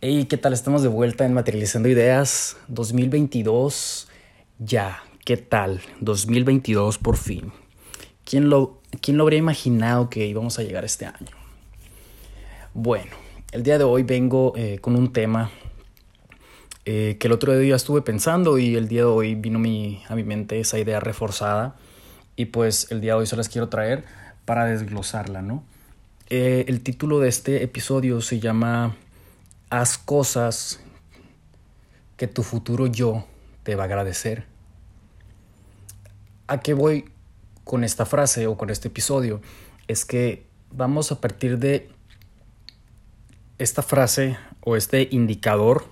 Hey, ¿qué tal? Estamos de vuelta en Materializando Ideas 2022. Ya, ¿qué tal? 2022 por fin. ¿Quién lo, ¿Quién lo habría imaginado que íbamos a llegar este año? Bueno, el día de hoy vengo eh, con un tema eh, que el otro día estuve pensando y el día de hoy vino mi, a mi mente esa idea reforzada y pues el día de hoy se las quiero traer para desglosarla, ¿no? Eh, el título de este episodio se llama haz cosas que tu futuro yo te va a agradecer. ¿A qué voy con esta frase o con este episodio? Es que vamos a partir de esta frase o este indicador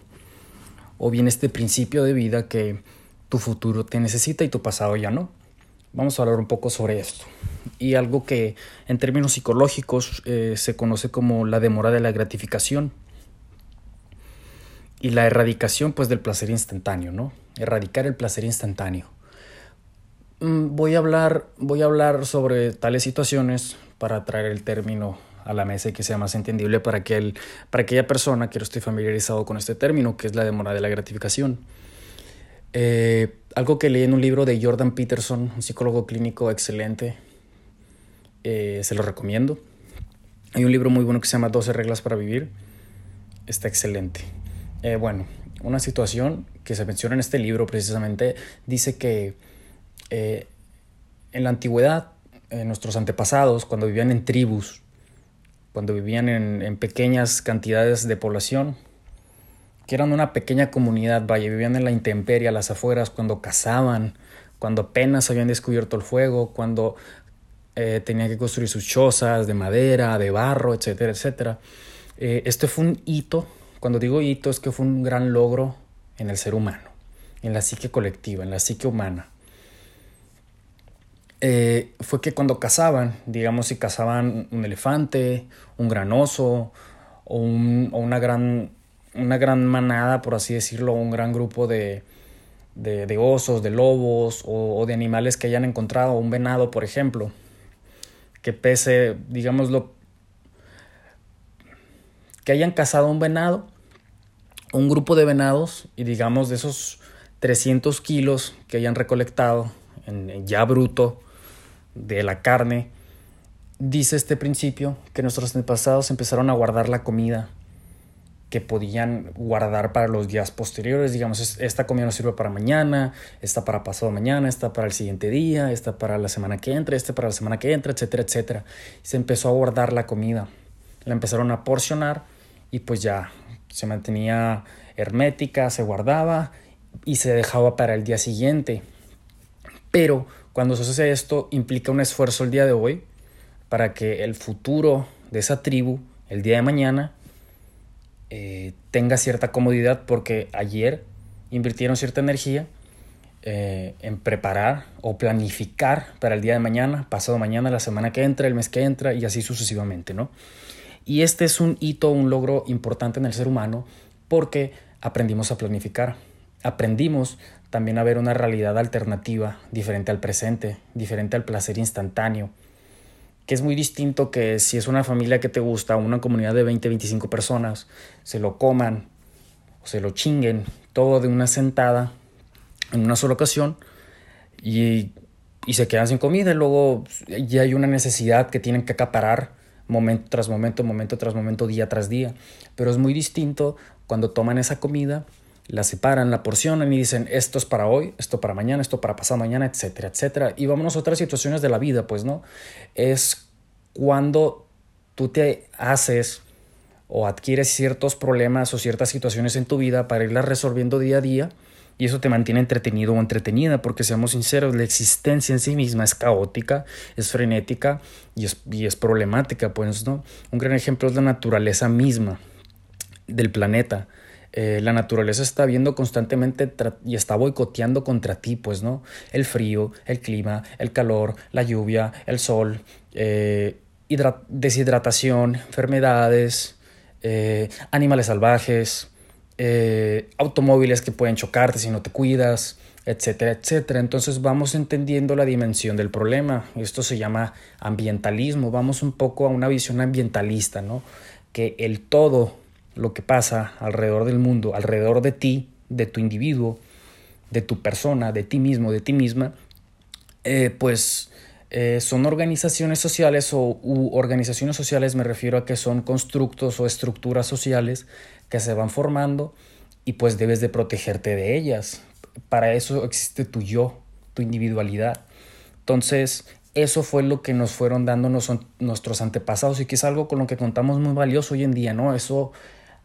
o bien este principio de vida que tu futuro te necesita y tu pasado ya no. Vamos a hablar un poco sobre esto. Y algo que en términos psicológicos eh, se conoce como la demora de la gratificación y la erradicación pues del placer instantáneo, ¿no? Erradicar el placer instantáneo. Mm, voy a hablar, voy a hablar sobre tales situaciones para traer el término a la mesa y que sea más entendible para, que para aquella persona que no esté familiarizado con este término, que es la demora de la gratificación. Eh, algo que leí en un libro de Jordan Peterson, un psicólogo clínico excelente, eh, se lo recomiendo. Hay un libro muy bueno que se llama 12 reglas para vivir. Está excelente. Eh, bueno, una situación que se menciona en este libro precisamente dice que eh, en la antigüedad, nuestros antepasados, cuando vivían en tribus, cuando vivían en, pequeñas cantidades de población, que eran una pequeña comunidad, vaya, vivían en la intemperie, a las afueras, cuando cazaban, cuando apenas habían descubierto el fuego, cuando eh, tenían que construir sus chozas de madera, de barro, etcétera, etcétera. este fue un hito cuando digo hito es que fue un gran logro en el ser humano, en la psique colectiva, en la psique humana. Eh, fue que cuando cazaban, digamos si cazaban un elefante, un gran oso o, una, gran, una gran manada, por así decirlo, un gran grupo de, de, osos, de lobos o, o, de animales que hayan encontrado, un venado, por ejemplo, que pese, digámoslo, que hayan cazado un venado, un grupo de venados, y digamos de esos 300 kilos que hayan recolectado ya bruto de la carne, dice este principio que nuestros antepasados empezaron a guardar la comida que podían guardar para los días posteriores. Digamos, esta comida nos sirve para mañana, esta para pasado mañana, esta para el siguiente día, esta para la semana que entra, esta para la semana que entra, etcétera, etcétera. Se empezó a guardar la comida. La empezaron a porcionar y pues ya se mantenía hermética, se guardaba y se dejaba para el día siguiente. Pero cuando se hace esto implica un esfuerzo el día de hoy para que el futuro de esa tribu, el día de mañana, eh, tenga cierta comodidad porque ayer invirtieron cierta energía eh, en preparar o planificar para el día de mañana, pasado mañana, la semana que entra, el mes que entra y así sucesivamente, ¿no? Y este es un hito, un logro importante en el ser humano porque aprendimos a planificar. Aprendimos también a ver una realidad alternativa, diferente al presente, diferente al placer instantáneo, que es muy distinto que si es una familia que te gusta, una comunidad de 20, 25 personas, se lo coman o se lo chinguen todo de una sentada en una sola ocasión y, y se quedan sin comida y luego ya hay una necesidad que tienen que acaparar momento tras momento, momento tras momento, día tras día. Pero es muy distinto cuando toman esa comida, la separan, la porcionan y dicen esto es para hoy, esto para mañana, esto para pasado mañana, etcétera, etcétera. Y vámonos a otras situaciones de la vida, pues, ¿no? Es cuando tú te haces o adquieres ciertos problemas o ciertas situaciones en tu vida para irlas resolviendo día a día y eso te mantiene entretenido o entretenida, porque seamos sinceros, la existencia en sí misma es caótica, es frenética y es, y es problemática, pues, ¿no? Un gran ejemplo es la naturaleza misma del planeta. Eh, la naturaleza está viendo constantemente y está boicoteando contra ti, pues, ¿no? El frío, el clima, el calor, la lluvia, el sol, eh, deshidratación, enfermedades, eh, animales salvajes, eh, automóviles que pueden chocarte si no te cuidas, etcétera, etcétera. Entonces vamos entendiendo la dimensión del problema. Esto se llama ambientalismo. Vamos un poco a una visión ambientalista, ¿no? Que el todo lo que pasa alrededor del mundo, alrededor de ti, de tu individuo, de tu persona, de ti mismo, de ti misma, eh, pues eh, son organizaciones sociales o organizaciones sociales me refiero a que son constructos o estructuras sociales que se van formando y pues debes de protegerte de ellas. Para eso existe tu yo, tu individualidad. Entonces, eso fue lo que nos fueron dando nuestros antepasados y que es algo con lo que contamos muy valioso hoy en día, ¿no? Eso,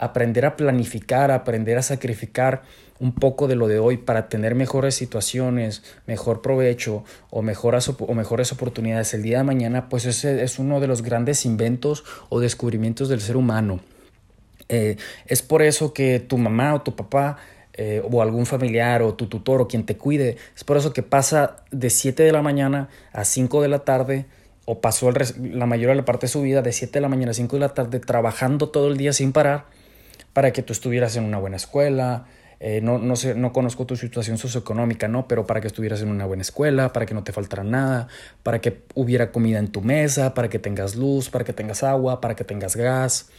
aprender a planificar, aprender a sacrificar un poco de lo de hoy para tener mejores situaciones, mejor provecho o, mejores oportunidades el día de mañana, pues ese es uno de los grandes inventos o descubrimientos del ser humano. Eh, es por eso que tu mamá o tu papá eh, o algún familiar o tu tutor o quien te cuide, es por eso que pasa de 7 de la mañana a 5 de la tarde o pasó la la parte de su vida de 7 de la mañana a 5 de la tarde trabajando todo el día sin parar para que tú estuvieras en una buena escuela, eh, no, no, sé, no conozco tu situación socioeconómica, ¿no? Pero para que estuvieras en una buena escuela, para que no te faltara nada, para que hubiera comida en tu mesa, para que tengas luz, para que tengas agua, para que tengas gas,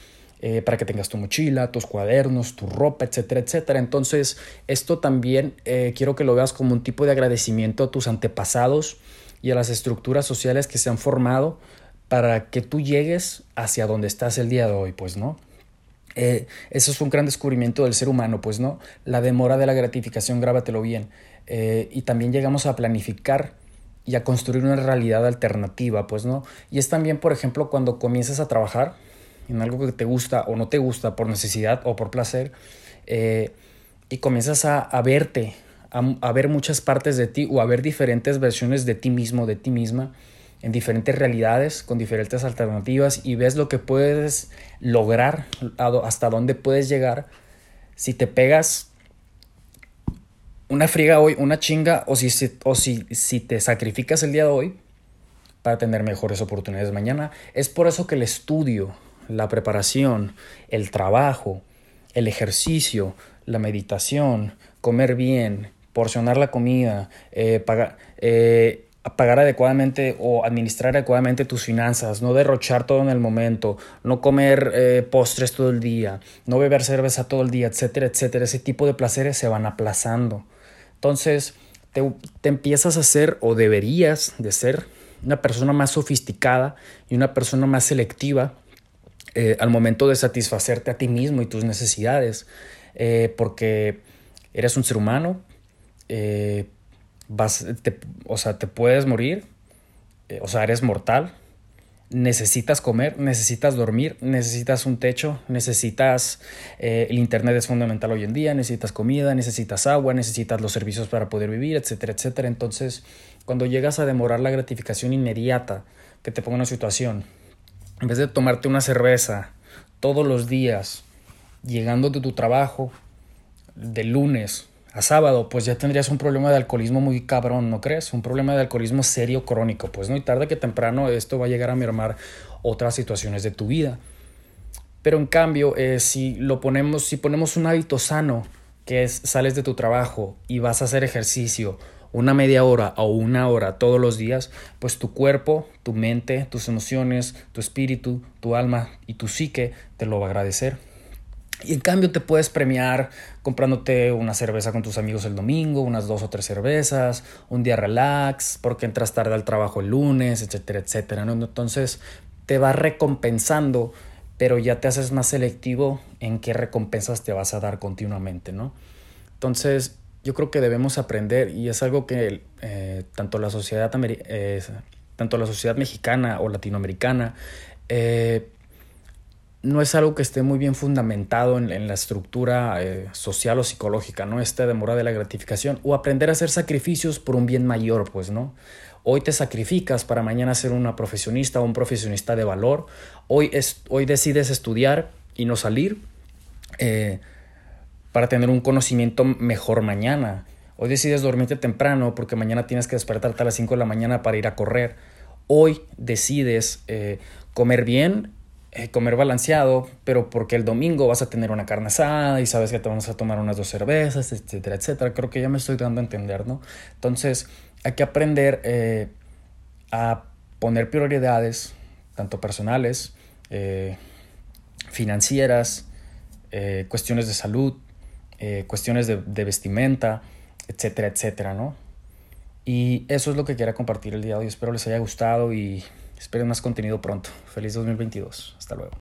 eh, para que tengas tu mochila, tus cuadernos, tu ropa, etcétera, etcétera. Entonces, esto también eh, quiero que lo veas como un tipo de agradecimiento a tus antepasados y a las estructuras sociales que se han formado para que tú llegues hacia donde estás el día de hoy, pues, ¿no? Eh, eso es un gran descubrimiento del ser humano, pues, ¿no? La demora de la gratificación, grábatelo bien. y también llegamos a planificar y a construir una realidad alternativa, pues, ¿no? Y es también, por ejemplo, cuando comienzas a trabajar, en algo que te gusta o no te gusta por necesidad o por placer, eh, y comienzas a, verte, a, ver muchas partes de ti o a ver diferentes versiones de ti mismo, de ti misma, en diferentes realidades, con diferentes alternativas, y ves lo que puedes lograr, hasta dónde puedes llegar, si te pegas una friega hoy, una chinga, o si, o si, si te sacrificas el día de hoy para tener mejores oportunidades mañana. Es por eso que el estudio, la preparación, el trabajo, el ejercicio, la meditación, comer bien, porcionar la comida, eh, pagar, eh, pagar adecuadamente o administrar adecuadamente tus finanzas, no derrochar todo en el momento, no comer eh, postres todo el día, no beber cerveza todo el día, etcétera, etcétera. Ese tipo de placeres se van aplazando. Entonces, te, te empiezas a ser o deberías de ser una persona más sofisticada y una persona más selectiva eh, al momento de satisfacerte a ti mismo y tus necesidades, eh, porque eres un ser humano, eh, vas, o sea, te puedes morir, o sea, eres mortal, necesitas comer, necesitas dormir, necesitas un techo, necesitas, el Internet es fundamental hoy en día, necesitas comida, necesitas agua, necesitas los servicios para poder vivir, etcétera, etcétera. Entonces, cuando llegas a demorar la gratificación inmediata que te ponga una situación, en vez de tomarte una cerveza todos los días, llegando de tu trabajo de lunes a sábado, pues ya tendrías un problema de alcoholismo muy cabrón, ¿no crees? Un problema de alcoholismo serio crónico, pues no, y tarde que temprano esto va a llegar a mermar otras situaciones de tu vida. Pero en cambio, eh, si lo ponemos, si ponemos un hábito sano, que es sales de tu trabajo y vas a hacer ejercicio una media hora o una hora todos los días, pues tu cuerpo, tu mente, tus emociones, tu espíritu, tu alma y tu psique te lo va a agradecer. Y en cambio te puedes premiar comprándote una cerveza con tus amigos el domingo, unas dos o tres cervezas, un día relax, porque entras tarde al trabajo el lunes, etcétera, etcétera. ¿no? Entonces te va recompensando, pero ya te haces más selectivo en qué recompensas te vas a dar continuamente, ¿no? Entonces yo creo que debemos aprender y es algo que eh, tanto, la sociedad eh, tanto la sociedad mexicana o latinoamericana eh, no es algo que esté muy bien fundamentado en, la estructura social o psicológica, ¿no? Esta demora de la gratificación o aprender a hacer sacrificios por un bien mayor, pues, ¿no? Hoy te sacrificas para mañana ser una profesionista o un profesionista de valor. Hoy, es, hoy decides estudiar y no salir para tener un conocimiento mejor mañana. Hoy decides dormirte temprano porque mañana tienes que despertarte a las 5 de la mañana para ir a correr. Hoy decides eh, comer bien, eh, comer balanceado, pero porque el domingo vas a tener una carne asada y sabes que te vamos a tomar unas dos cervezas, etcétera, etcétera. Creo que ya me estoy dando a entender, ¿no? Entonces, hay que aprender eh, a poner prioridades, tanto personales, financieras, eh, cuestiones de salud, cuestiones de, de, vestimenta, etcétera, etcétera, ¿no? Y eso es lo que quería compartir el día de hoy. Espero les haya gustado y esperen más contenido pronto. Feliz 2022. Hasta luego.